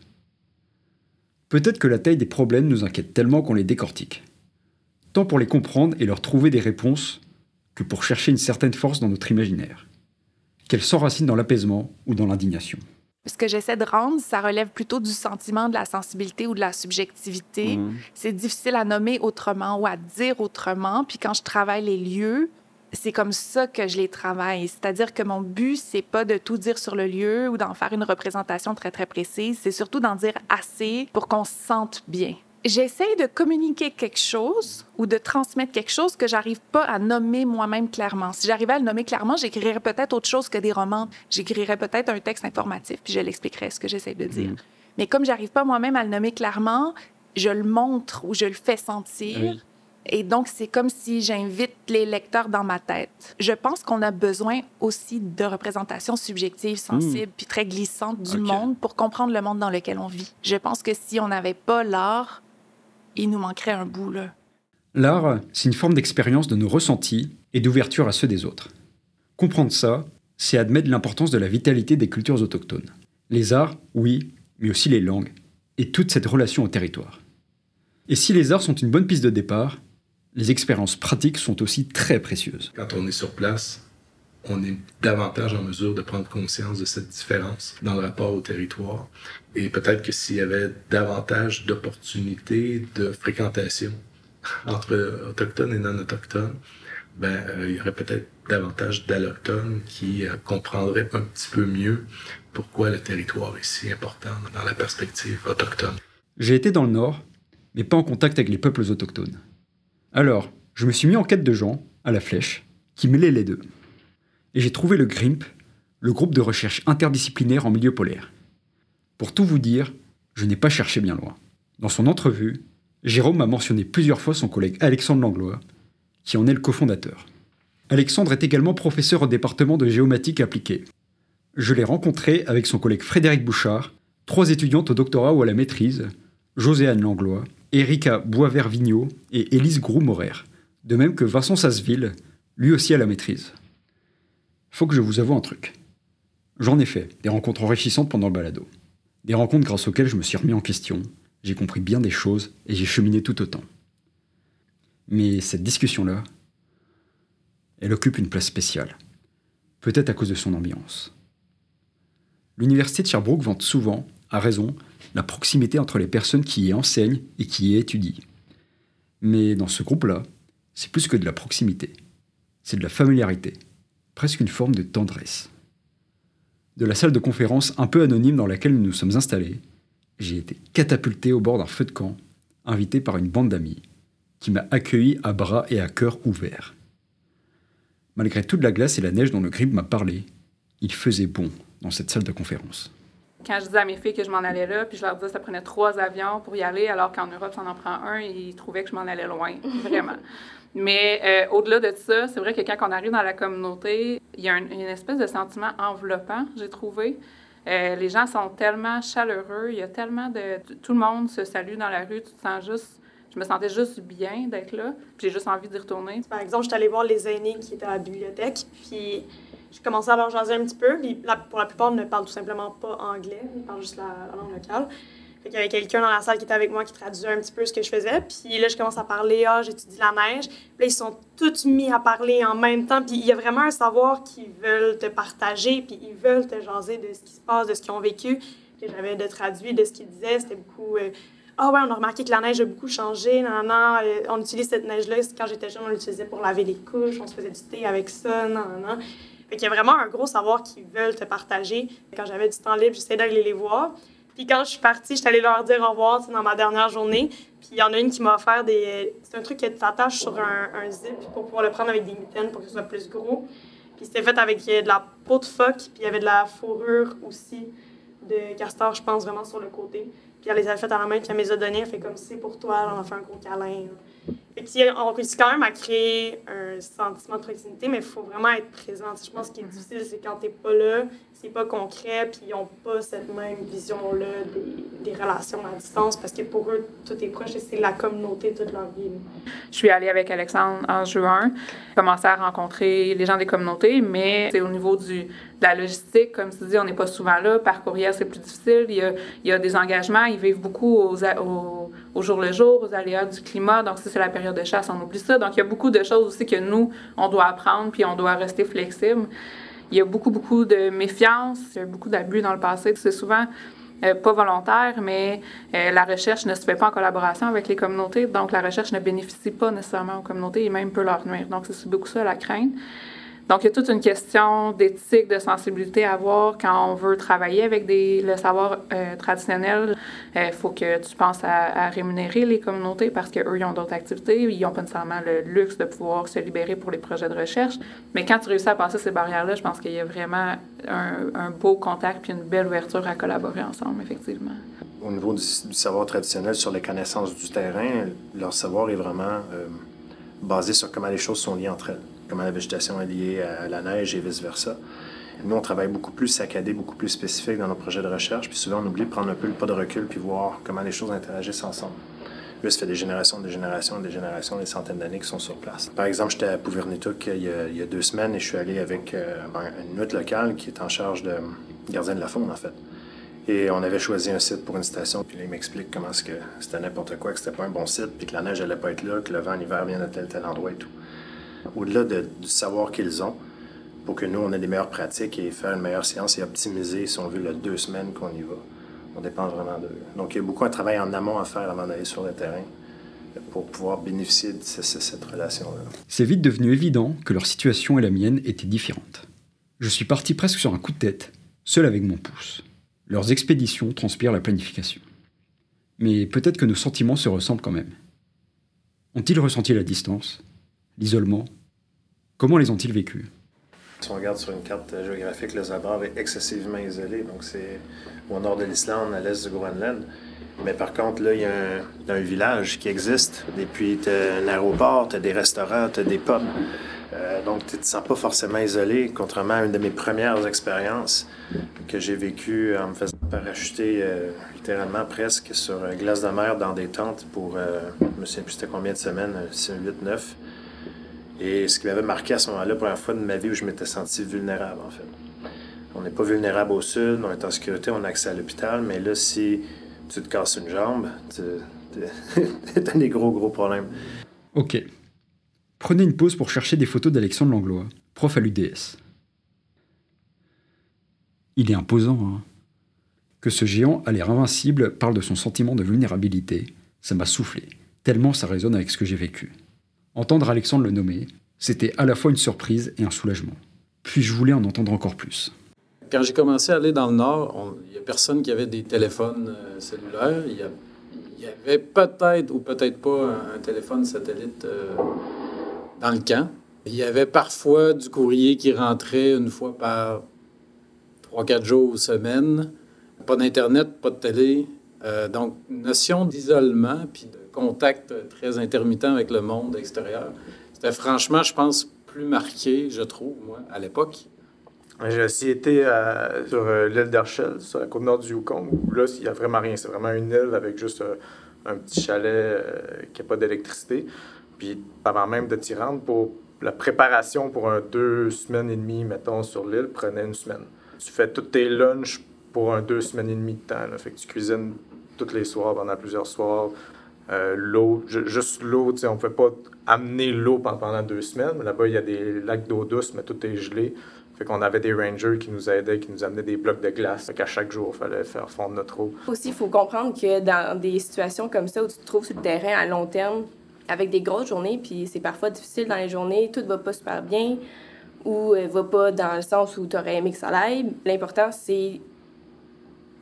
Peut-être que la taille des problèmes nous inquiète tellement qu'on les décortique. Tant pour les comprendre et leur trouver des réponses que pour chercher une certaine force dans notre imaginaire. Qu'elle s'enracine dans l'apaisement ou dans l'indignation. Ce que j'essaie de rendre, ça relève plutôt du sentiment de la sensibilité ou de la subjectivité. Mmh. C'est difficile à nommer autrement ou à dire autrement. Puis quand je travaille les lieux, c'est comme ça que je les travaille. C'est-à-dire que mon but, c'est pas de tout dire sur le lieu ou d'en faire une représentation très, très précise. C'est surtout d'en dire assez pour qu'on se sente bien. J'essaie de communiquer quelque chose ou de transmettre quelque chose que j'arrive pas à nommer moi-même clairement. Si j'arrivais à le nommer clairement, j'écrirais peut-être autre chose que des romans. J'écrirais peut-être un texte informatif, puis je l'expliquerais ce que j'essaie de dire. Mm. Mais comme j'arrive pas moi-même à le nommer clairement, je le montre ou je le fais sentir. Et donc, c'est comme si j'invite les lecteurs dans ma tête. Je pense qu'on a besoin aussi de représentations subjectives, sensibles, hmm. puis très glissantes du monde pour comprendre le monde dans lequel on vit. Je pense que si on n'avait pas l'art, il nous manquerait un bout, là. L'art, c'est une forme d'expérience de nos ressentis et d'ouverture à ceux des autres. Comprendre ça, c'est admettre l'importance de la vitalité des cultures autochtones. Les arts, oui, mais aussi les langues, et toute cette relation au territoire. Et si les arts sont une bonne piste de départ, les expériences pratiques sont aussi très précieuses. Quand on est sur place, on est davantage en mesure de prendre conscience de cette différence dans le rapport au territoire. Et peut-être que s'il y avait davantage d'opportunités de fréquentation [laughs] entre autochtones et non-autochtones, ben, euh, il y aurait peut-être davantage d'allochtones qui euh, comprendraient un petit peu mieux pourquoi le territoire est si important dans la perspective autochtone. J'ai été dans le Nord, mais pas en contact avec les peuples autochtones. Alors, je me suis mis en quête de gens, à la flèche, qui mêlaient les deux. Et j'ai trouvé le GRIMP, le groupe de recherche interdisciplinaire en milieu polaire. Pour tout vous dire, je n'ai pas cherché bien loin. Dans son entrevue, Jérôme a mentionné plusieurs fois son collègue Alexandre Langlois, qui en est le cofondateur. Alexandre est également professeur au département de géomatique appliquée. Je l'ai rencontré avec son collègue Frédéric Bouchard, trois étudiantes au doctorat ou à la maîtrise, Joséanne Langlois, Erika Boisvert-Vigneault et Élise Grou-Morer, de même que Vincent Sasseville, lui aussi à la maîtrise. Faut que je vous avoue un truc. J'en ai fait des rencontres enrichissantes pendant le balado. Des rencontres grâce auxquelles je me suis remis en question, j'ai compris bien des choses et j'ai cheminé tout autant. Mais cette discussion-là, elle occupe une place spéciale. Peut-être à cause de son ambiance. L'université de Sherbrooke vante souvent, à raison, la proximité entre les personnes qui y enseignent et qui y étudient. Mais dans ce groupe-là, c'est plus que de la proximité. C'est de la familiarité, presque une forme de tendresse. De la salle de conférence un peu anonyme dans laquelle nous nous sommes installés, j'ai été catapulté au bord d'un feu de camp, invité par une bande d'amis, qui m'a accueilli à bras et à cœur ouverts. Malgré toute la glace et la neige dont le grip m'a parlé, il faisait bon dans cette salle de conférence quand je disais à mes filles que je m'en allais là, puis je leur disais que ça prenait trois avions pour y aller, alors qu'en Europe, ça en prend un, ils trouvaient que je m'en allais loin, [laughs] vraiment. Mais euh, au-delà de ça, c'est vrai que quand on arrive dans la communauté, il y a une espèce de sentiment enveloppant, j'ai trouvé. Euh, les gens sont tellement chaleureux, il y a tellement de... Tout le monde se salue dans la rue, tu te sens juste... Je me sentais juste bien d'être là, puis j'ai juste envie d'y retourner. Par exemple, je suis allée voir les aînés qui étaient à la bibliothèque, puis j'ai commencé à leur jaser un petit peu. Puis pour la plupart, ils ne parlent tout simplement pas anglais, ils parlent juste la, langue locale. Fait qu'il y avait quelqu'un dans la salle qui était avec moi qui traduisait un petit peu ce que je faisais. Puis là, je commence à parler, ah, j'étudie la neige. Puis là, ils sont tous mis à parler en même temps. Puis il y a vraiment un savoir qu'ils veulent te partager, puis ils veulent te jaser de ce qui se passe, de ce qu'ils ont vécu. Que j'avais de traduit de ce qu'ils disaient. C'était beaucoup. euh, ah ouais, on a remarqué que la neige a beaucoup changé. Non, non, euh, on utilise cette neige-là. Quand j'étais jeune, on l'utilisait pour laver les couches. On se faisait du thé avec ça. Non, non, non. Fait qu'il y a vraiment un gros savoir qu'ils veulent te partager. Quand j'avais du temps libre, j'essayais d'aller les voir. Puis quand je suis partie, j'étais allée leur dire au revoir dans ma dernière journée. Puis il y en a une qui m'a offert des. C'est un truc que tu sur un, zip pour pouvoir le prendre avec des mitaines pour que ce soit plus gros. Puis c'était fait avec de la peau de phoque, puis il y avait de la fourrure aussi de castor, je pense, vraiment sur le côté. Puis elle les a faites à la main, puis elle me les a données. Elle fait comme c'est pour toi, on a fait un gros câlin. Fait on réussit quand même à créer un sentiment de proximité, mais il faut vraiment être présent. Je pense que ce qui est difficile, c'est quand tu n'es pas là, c'est pas concret, puis ils n'ont pas cette même vision-là des, des, relations à distance, parce que pour eux, tout est proche et c'est la communauté toute leur vie. Je suis allée avec Alexandre en juin, commencer à rencontrer les gens des communautés, mais c'est au niveau du, la logistique, comme tu dis, on n'est pas souvent là. Par courriel, c'est plus difficile. Il y, a, des engagements, ils vivent beaucoup au jour le jour, aux aléas du climat. Donc, ça, c'est la période de chasse, on oublie ça. Donc, il y a beaucoup de choses aussi que nous, on doit apprendre, puis on doit rester flexible. Il y a beaucoup, beaucoup de méfiance, il y a beaucoup d'abus dans le passé. C'est souvent pas volontaire, mais la recherche ne se fait pas en collaboration avec les communautés, donc la recherche ne bénéficie pas nécessairement aux communautés et même peut leur nuire. Donc, c'est beaucoup ça la crainte. Donc, il y a toute une question d'éthique, de sensibilité à avoir quand on veut travailler avec des, le savoir euh, traditionnel. Il euh, faut que tu penses à, rémunérer les communautés parce qu'eux, ils ont d'autres activités. Ils n'ont pas nécessairement le luxe de pouvoir se libérer pour les projets de recherche. Mais quand tu réussis à passer ces barrières-là, je pense qu'il y a vraiment un, beau contact puis une belle ouverture à collaborer ensemble, effectivement. Au niveau du, savoir traditionnel sur les connaissances du terrain, leur savoir est vraiment euh, basé sur comment les choses sont liées entre elles comment la végétation est liée à la neige et vice-versa. Nous, on travaille beaucoup plus saccadé, beaucoup plus spécifique dans nos projets de recherche, puis souvent on oublie de prendre un peu le pas de recul puis voir comment les choses interagissent ensemble. Là, ça fait des générations, des générations, des générations, des centaines d'années qui sont sur place. Par exemple, j'étais à Pouvernituck il, y a deux semaines et je suis allé avec euh, une hutte locale qui est en charge de gardien de la faune, en fait. Et on avait choisi un site pour une station, puis là, il m'explique comment c'était n'importe quoi, que c'était pas un bon site, puis que la neige n'allait pas être là, que le vent en hiver vient de tel tel endroit et tout au-delà du savoir qu'ils ont, pour que nous, on ait des meilleures pratiques et faire une meilleure séance et optimiser, si on veut, les deux semaines qu'on y va. On dépend vraiment d'eux. Donc, il y a beaucoup de travail en amont à faire avant d'aller sur le terrain pour pouvoir bénéficier de cette relation-là. C'est vite devenu évident que leur situation et la mienne étaient différentes. Je suis parti presque sur un coup de tête, seul avec mon pouce. Leurs expéditions transpirent la planification. Mais peut-être que nos sentiments se ressemblent quand même. Ont-ils ressenti la distance? L'isolement. Comment les ont-ils vécus? Si on regarde sur une carte géographique, le Zabar est excessivement isolé. Donc, c'est au nord de l'Islande, à l'est du Groenland. Mais par contre, là, il y a un, village qui existe. Et puis, tu as un aéroport, tu as des restaurants, tu as des pubs. Euh, donc, tu ne te sens pas forcément isolé, contrairement à une de mes premières expériences que j'ai vécues en me faisant parachuter euh, littéralement presque sur glace de mer dans des tentes pour, euh, je me souviens plus combien de semaines, 8, 9. Et ce qui m'avait marqué à ce moment-là, première fois de ma vie où je m'étais senti vulnérable, en fait. On n'est pas vulnérable au sud, on est en sécurité, on a accès à l'hôpital, mais là, si tu te casses une jambe, tu [laughs] as des gros, gros problèmes. Ok. Prenez une pause pour chercher des photos d'Alexandre Langlois, prof à l'UDS. Il est imposant, hein. Que ce géant à l'air invincible parle de son sentiment de vulnérabilité, ça m'a soufflé, tellement ça résonne avec ce que j'ai vécu. Entendre Alexandre le nommer, c'était à la fois une surprise et un soulagement. Puis je voulais en entendre encore plus? Quand j'ai commencé à aller dans le Nord, il n'y a personne qui avait des téléphones euh, cellulaires. Il y, avait peut-être ou peut-être pas un, téléphone satellite euh, dans le camp. Il y avait parfois du courrier qui rentrait une fois par trois, quatre jours ou semaine. Pas d'Internet, pas de télé. Euh, donc, notion d'isolement puis de contact très intermittent avec le monde extérieur. C'était franchement, je pense, plus marqué, je trouve, moi, à l'époque. J'ai aussi été euh, sur euh, l'île d'Archel, sur la côte nord du Yukon, où là, il n'y a vraiment rien. C'est vraiment une île avec juste euh, un petit chalet qui n'a pas d'électricité. Puis avant même de t'y rendre, pour la préparation pour un deux semaines et demie, mettons, sur l'île, prenait une semaine. Tu fais tous tes lunchs pour un deux semaines et demie de temps. Fait que tu cuisines tous les soirs pendant plusieurs soirs. Euh, l'eau, juste l'eau, on ne pouvait pas amener l'eau pendant deux semaines. Là-bas, il y a des lacs d'eau douce, mais tout est gelé. Fait qu'on avait des rangers qui nous aidaient, qui nous amenaient des blocs de glace. Fait qu'à chaque jour, il fallait faire fondre notre eau. Aussi, il faut comprendre que dans des situations comme ça où tu te trouves sur le terrain à long terme, avec des grosses journées, puis c'est parfois difficile dans les journées, tout va pas super bien, ou euh, va pas dans le sens où tu aurais aimé que ça aille. L'important, c'est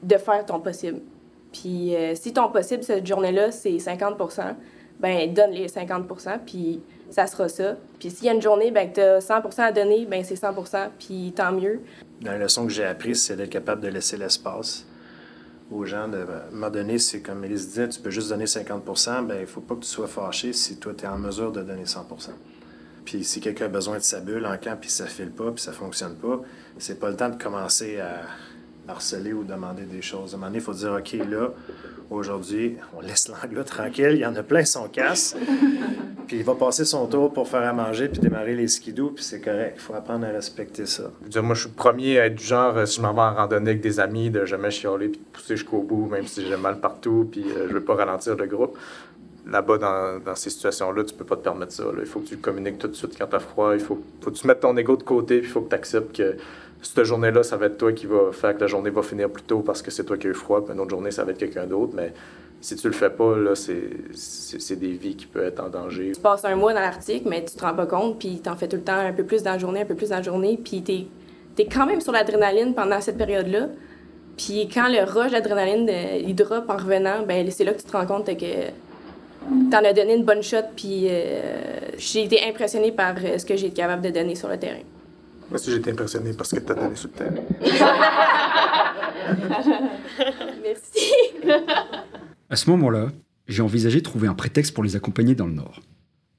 de faire ton possible. Puis euh, si ton possible cette journée-là, c'est 50% ben donne les 50% puis ça sera ça. Puis s'il y a une journée ben, que tu as 100% à donner, ben c'est 100% puis tant mieux. La leçon que j'ai apprise, c'est d'être capable de laisser l'espace aux gens. De, à un moment donné, c'est comme Elise disait, tu peux juste donner 50 ben il faut pas que tu sois fâché si toi, tu es en mesure de donner 100% Puis si quelqu'un a besoin de sa bulle en camp, puis ça file pas, puis ça ne fonctionne pas, c'est pas le temps de commencer à harceler ou demander des choses. À un moment donné, il faut dire, OK, là, aujourd'hui, on laisse l'anglais tranquille, il y en a plein son casse, [laughs] puis il va passer son tour pour faire à manger, puis démarrer les skidoo, puis c'est correct. Il faut apprendre à respecter ça. moi, je suis le premier à être du genre, euh, si je m'en vais en randonnée avec des amis, de jamais chialer, puis de pousser jusqu'au bout, même si j'ai mal partout, puis je euh, je veux pas ralentir le groupe. Là-bas, dans, ces situations-là, tu peux pas te permettre ça. Il faut que tu communiques tout de suite quand tu as froid. Il faut, faut que tu mettes ton ego de côté. Puis il faut que tu acceptes que cette journée-là, ça va être toi qui va faire que la journée va finir plus tôt parce que c'est toi qui as eu froid. Puis une autre journée, ça va être quelqu'un d'autre. Mais si tu le fais pas, là, c'est des vies qui peuvent être en danger. Tu passes un mois dans l'Arctique, mais tu te rends pas compte. Puis tu en fais tout le temps un peu plus dans la journée, un peu plus dans la journée. Puis tu es, quand même sur l'adrénaline pendant cette période-là. Puis quand le rush d'adrénaline, il drop en revenant, ben c'est là que tu te rends compte que t'en as donné une bonne shot, puis euh, j'ai été impressionnée par euh, ce que j'ai été capable de donner sur le terrain. Moi aussi, j'ai été impressionnée par ce que tu as donné sur le terrain. [laughs] Merci. à ce moment-là, j'ai envisagé de trouver un prétexte pour les accompagner dans le Nord.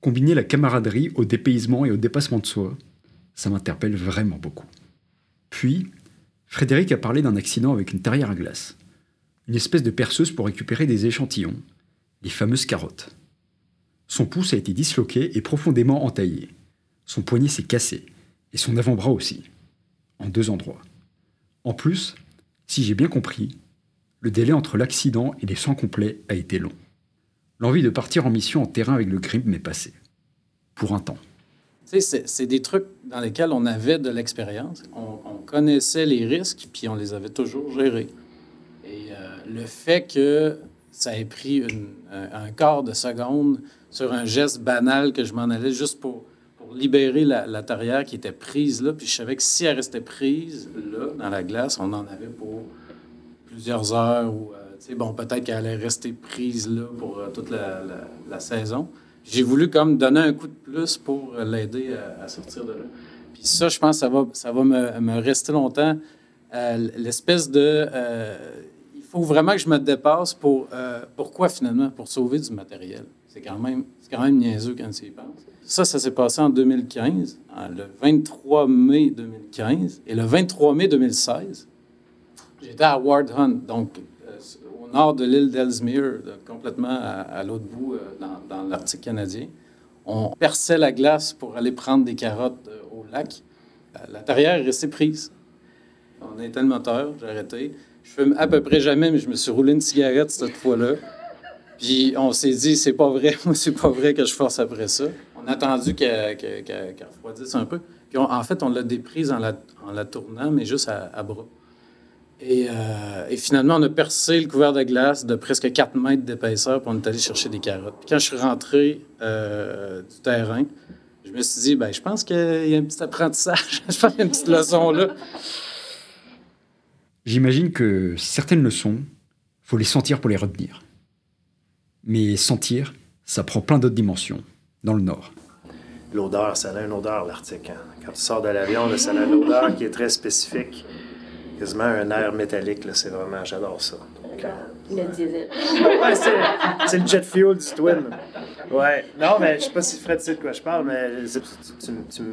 Combiner la camaraderie au dépaysement et au dépassement de soi, ça m'interpelle vraiment beaucoup. Puis, Frédéric a parlé d'un accident avec une terrière à glace. Une espèce de perceuse pour récupérer des échantillons les fameuses carottes. Son pouce a été disloqué et profondément entaillé. Son poignet s'est cassé, et son avant-bras aussi, en deux endroits. En plus, si j'ai bien compris, le délai entre l'accident et les soins complets a été long. L'envie de partir en mission en terrain avec le GRIP m'est passée. Pour un temps. C'est des trucs dans lesquels on avait de l'expérience. On, connaissait les risques, puis on les avait toujours gérés. Et euh, le fait que ça ait pris un, quart de seconde sur un geste banal que je m'en allais juste pour, pour libérer la, la, tarière qui était prise là. Puis je savais que si elle restait prise là, dans la glace, on en avait pour plusieurs heures ou, euh, bon, peut-être qu'elle allait rester prise là pour euh, toute la, la, saison. J'ai voulu comme donner un coup de plus pour euh, l'aider à, sortir de là. Puis ça, je pense ça va, ça va me, me rester longtemps. L'espèce de faut vraiment que je me dépasse pour. Euh, pourquoi finalement? Pour sauver du matériel. C'est quand même, quand même niaiseux quand tu y penses. Ça, ça s'est passé en 2015, le 23 mai 2015. Et le 23 mai 2016, j'étais à Ward Hunt, donc euh, au nord de l'île d'Ellesmere, complètement à, l'autre bout, euh, dans, l'Arctique canadien. On perçait la glace pour aller prendre des carottes au lac. La terrière est prise. On a éteint le moteur, j'ai arrêté. Je fume à peu près jamais, mais je me suis roulé une cigarette cette fois-là. Puis on s'est dit, c'est pas vrai, [laughs] moi, c'est pas vrai que je force après ça. On a attendu qu'elle refroidisse un peu. Puis en fait, on l'a déprise en la, en la tournant, mais juste à, bras. Et, euh, et, finalement, on a percé le couvert de glace de presque 4 mètres d'épaisseur, pour on est allé chercher des carottes. Puis quand je suis rentré euh, du terrain, je me suis dit, ben, je pense qu'il y a un petit apprentissage, [laughs] je pense qu'il y a une petite leçon là. J'imagine que certaines leçons, faut les sentir pour les retenir. Mais sentir, ça prend plein d'autres dimensions, dans le Nord. L'odeur, ça a une odeur, l'Arctique. Hein. Quand tu sors de l'avion, ça a une odeur qui est très spécifique. Quasiment un air métallique, c'est vraiment, j'adore ça. Euh, le diesel. c'est le jet fuel du Twin. Ouais. Non, mais je sais pas si Fred sait de quoi je parle, mais tu, tu, tu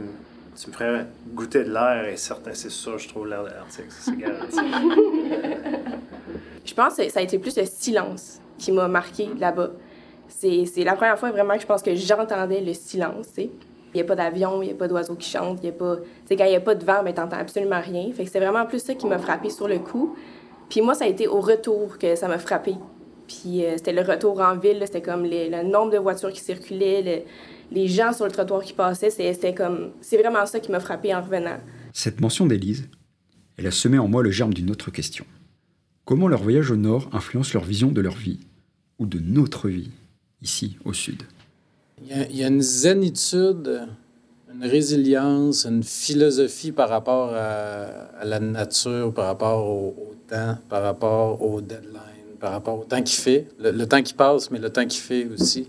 me ferais goûter de l'air et certain, c'est sûr, je trouve l'air de l'Arctique, c'est garanti. [laughs] je pense que ça a été plus le silence qui m'a marqué là-bas. C'est la première fois vraiment que je pense que j'entendais le silence, Il n'y a pas d'avion, il n'y a pas d'oiseaux qui chantent, il y a pas... quand il n'y a pas de vent, ben, tu n'entends absolument rien. Fait que c'est vraiment plus ça qui m'a frappé sur le coup. Puis moi, ça a été au retour que ça m'a frappé. Puis euh, c'était le retour en ville, c'était comme le nombre de voitures qui circulaient, les gens sur le trottoir qui passaient, c'était comme. C'est vraiment ça qui m'a frappé en revenant. Cette mention d'Élise, elle a semé en moi le germe d'une autre question. Comment leur voyage au nord influence leur vision de leur vie, ou de notre vie, ici, au sud? Il y a, une zénitude, une résilience, une philosophie par rapport à, la nature, par rapport au, temps, par rapport au deadline, par rapport au temps qui fait, le temps qui passe, mais le temps qui fait aussi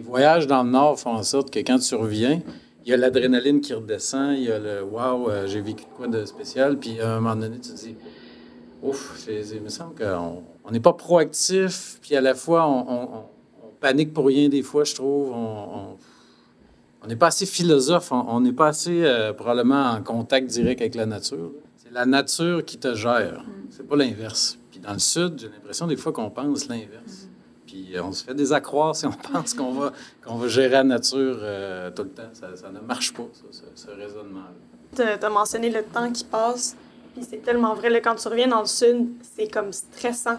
les voyages dans le Nord font en sorte que quand tu reviens, il y a l'adrénaline qui redescend, il y a le Waouh, euh, j'ai vécu quoi de spécial. Puis à un moment donné, tu te dis Ouf, il me semble qu'on n'est pas proactif, puis à la fois, on, panique pour rien des fois, je trouve. On n'est pas assez philosophe, on n'est pas assez euh, probablement en contact direct avec la nature. C'est la nature qui te gère, c'est pas l'inverse. Puis dans le Sud, j'ai l'impression des fois qu'on pense l'inverse. Puis on se fait des accroires si on [laughs] pense qu'on va, qu'on va gérer la nature euh, tout le temps. Ça, ça, ne marche pas, ça, ce, raisonnement-là. Tu as mentionné le temps qui passe. Puis c'est tellement vrai. Là, quand tu reviens dans le sud, c'est comme stressant.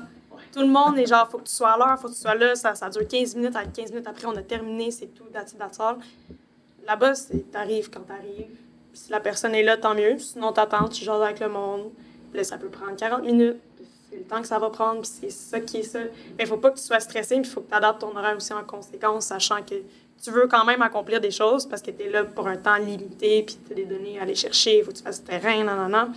tout le monde est genre, faut que tu sois à l'heure, faut que tu sois là, ça, ça dure 15 minutes, à 15 minutes après, on a terminé, c'est tout, that's Là-bas, c'est t'arrives quand t'arrives. Si la personne est là, tant mieux. Sinon, t'attends, tu jases avec le monde. Là, ça peut prendre 40 minutes. C'est le temps que ça va prendre, puis c'est ça qui est ça. Mais il faut pas que tu sois stressé, il faut que tu adaptes ton horaire aussi en conséquence, sachant que tu veux quand même accomplir des choses parce que tu es là pour un temps limité, puis tu as des données à aller chercher, il faut que tu fasses du terrain, non, non, non.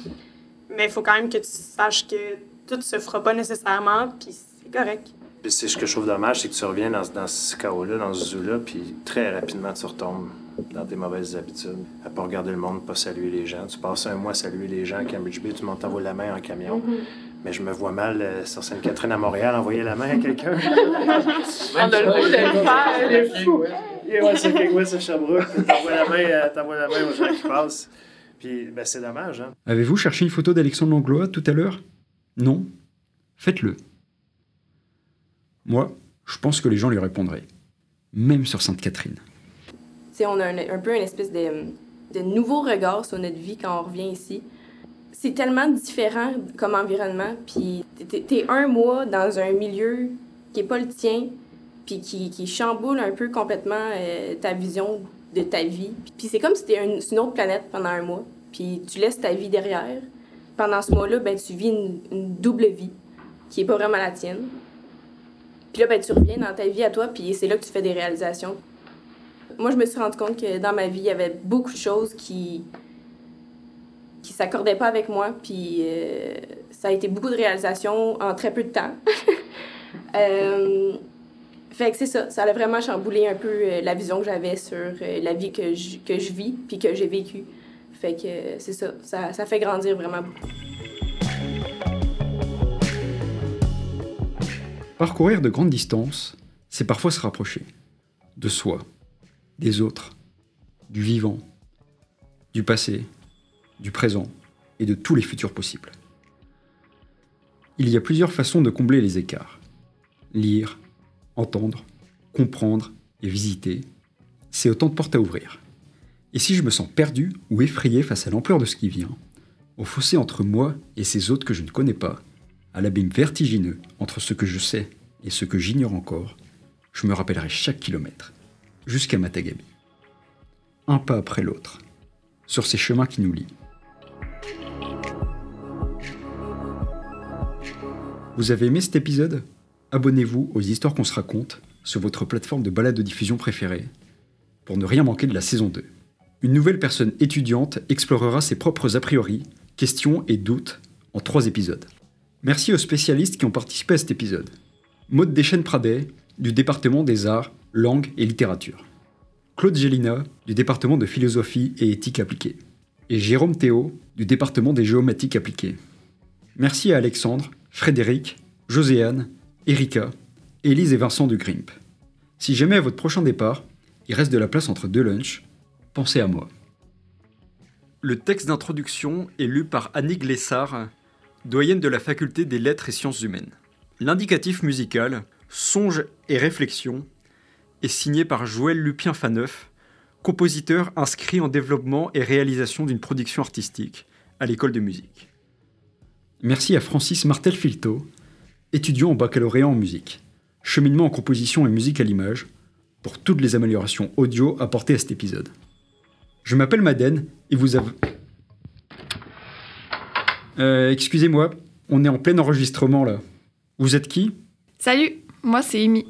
Mais il faut quand même que tu saches que tout se fera pas nécessairement, puis c'est correct. C'est ce que je trouve dommage, c'est que tu reviens dans, dans ce chaos-là, dans ce zoo-là, puis très rapidement tu retombes dans tes mauvaises habitudes. À pas regarder le monde, pas saluer les gens. Tu passes un mois à saluer les gens à Cambridge Bay, tout le monde t'envoie la main en camion. Mm-hmm. Mais je me vois mal euh, sur Sainte-Catherine à Montréal envoyer la main à quelqu'un. On a le goût de le faire. Il est fou. Ouais, c'est quelqu'un, c'est Sherbrooke. T'envoies la main, euh, t'envoies la main aux gens qui passent. Puis, ben, c'est dommage. Hein. Avez-vous cherché une photo d'Alexandre Langlois tout à l'heure? Non? Faites-le. Moi, je pense que les gens lui répondraient. Même sur Sainte-Catherine. on a un, peu une espèce de, de nouveau regard sur notre vie quand on revient ici. C'est tellement différent comme environnement, puis t'es un mois dans un milieu qui est pas le tien, puis qui, qui chamboule un peu complètement euh, ta vision de ta vie. Puis c'est comme si t'es une, une autre planète pendant un mois, puis tu laisses ta vie derrière. Pendant ce mois-là, ben, tu vis une, une double vie qui est pas vraiment la tienne. Puis là, ben, tu reviens dans ta vie à toi, puis c'est là que tu fais des réalisations. Moi, je me suis rendu compte que dans ma vie, il y avait beaucoup de choses qui qui s'accordaient pas avec moi, puis euh, ça a été beaucoup de réalisations en très peu de temps. [laughs] euh, fait que c'est ça, ça a vraiment chamboulé un peu euh, la vision que j'avais sur euh, la vie que je, que je vis, puis que j'ai vécue. Fait que c'est ça, ça, ça fait grandir vraiment beaucoup. Parcourir de grandes distances, c'est parfois se rapprocher de soi, des autres, du vivant, du passé, du présent et de tous les futurs possibles. Il y a plusieurs façons de combler les écarts. Lire, entendre, comprendre et visiter, c'est autant de portes à ouvrir. Et si je me sens perdu ou effrayé face à l'ampleur de ce qui vient, au fossé entre moi et ces autres que je ne connais pas, à l'abîme vertigineux entre ce que je sais et ce que j'ignore encore, je me rappellerai chaque kilomètre, jusqu'à Matagabi. Un pas après l'autre, sur ces chemins qui nous lient. Vous avez aimé cet épisode? Abonnez-vous aux histoires qu'on se raconte sur votre plateforme de balade de diffusion préférée pour ne rien manquer de la saison 2. Une nouvelle personne étudiante explorera ses propres a priori, questions et doutes en trois épisodes. Merci aux spécialistes qui ont participé à cet épisode. Maude Deschênes-Pradet, du département des arts, langues et littérature. Claude Gélina, du département de philosophie et éthique appliquée. Et Jérôme Théo, du département des géomatiques appliquées. Merci à Alexandre, Frédéric, Joséanne, Erika, Élise et Vincent du Grimp. Si jamais à votre prochain départ, il reste de la place entre deux lunchs, pensez à moi. Le texte d'introduction est lu par Annie Glessard, doyenne de la faculté des lettres et sciences humaines. L'indicatif musical, Songe et réflexion, est signé par Joël Lupien-Faneuf, compositeur inscrit en développement et réalisation d'une production artistique à l'école de musique. Merci à Francis Martel-Filto, étudiant au baccalauréat en musique, cheminement en composition et musique à l'image, pour toutes les améliorations audio apportées à cet épisode. Je m'appelle Madden et vous avez... Euh, excusez-moi, on est en plein enregistrement là. Vous êtes qui? Salut, moi c'est Amy.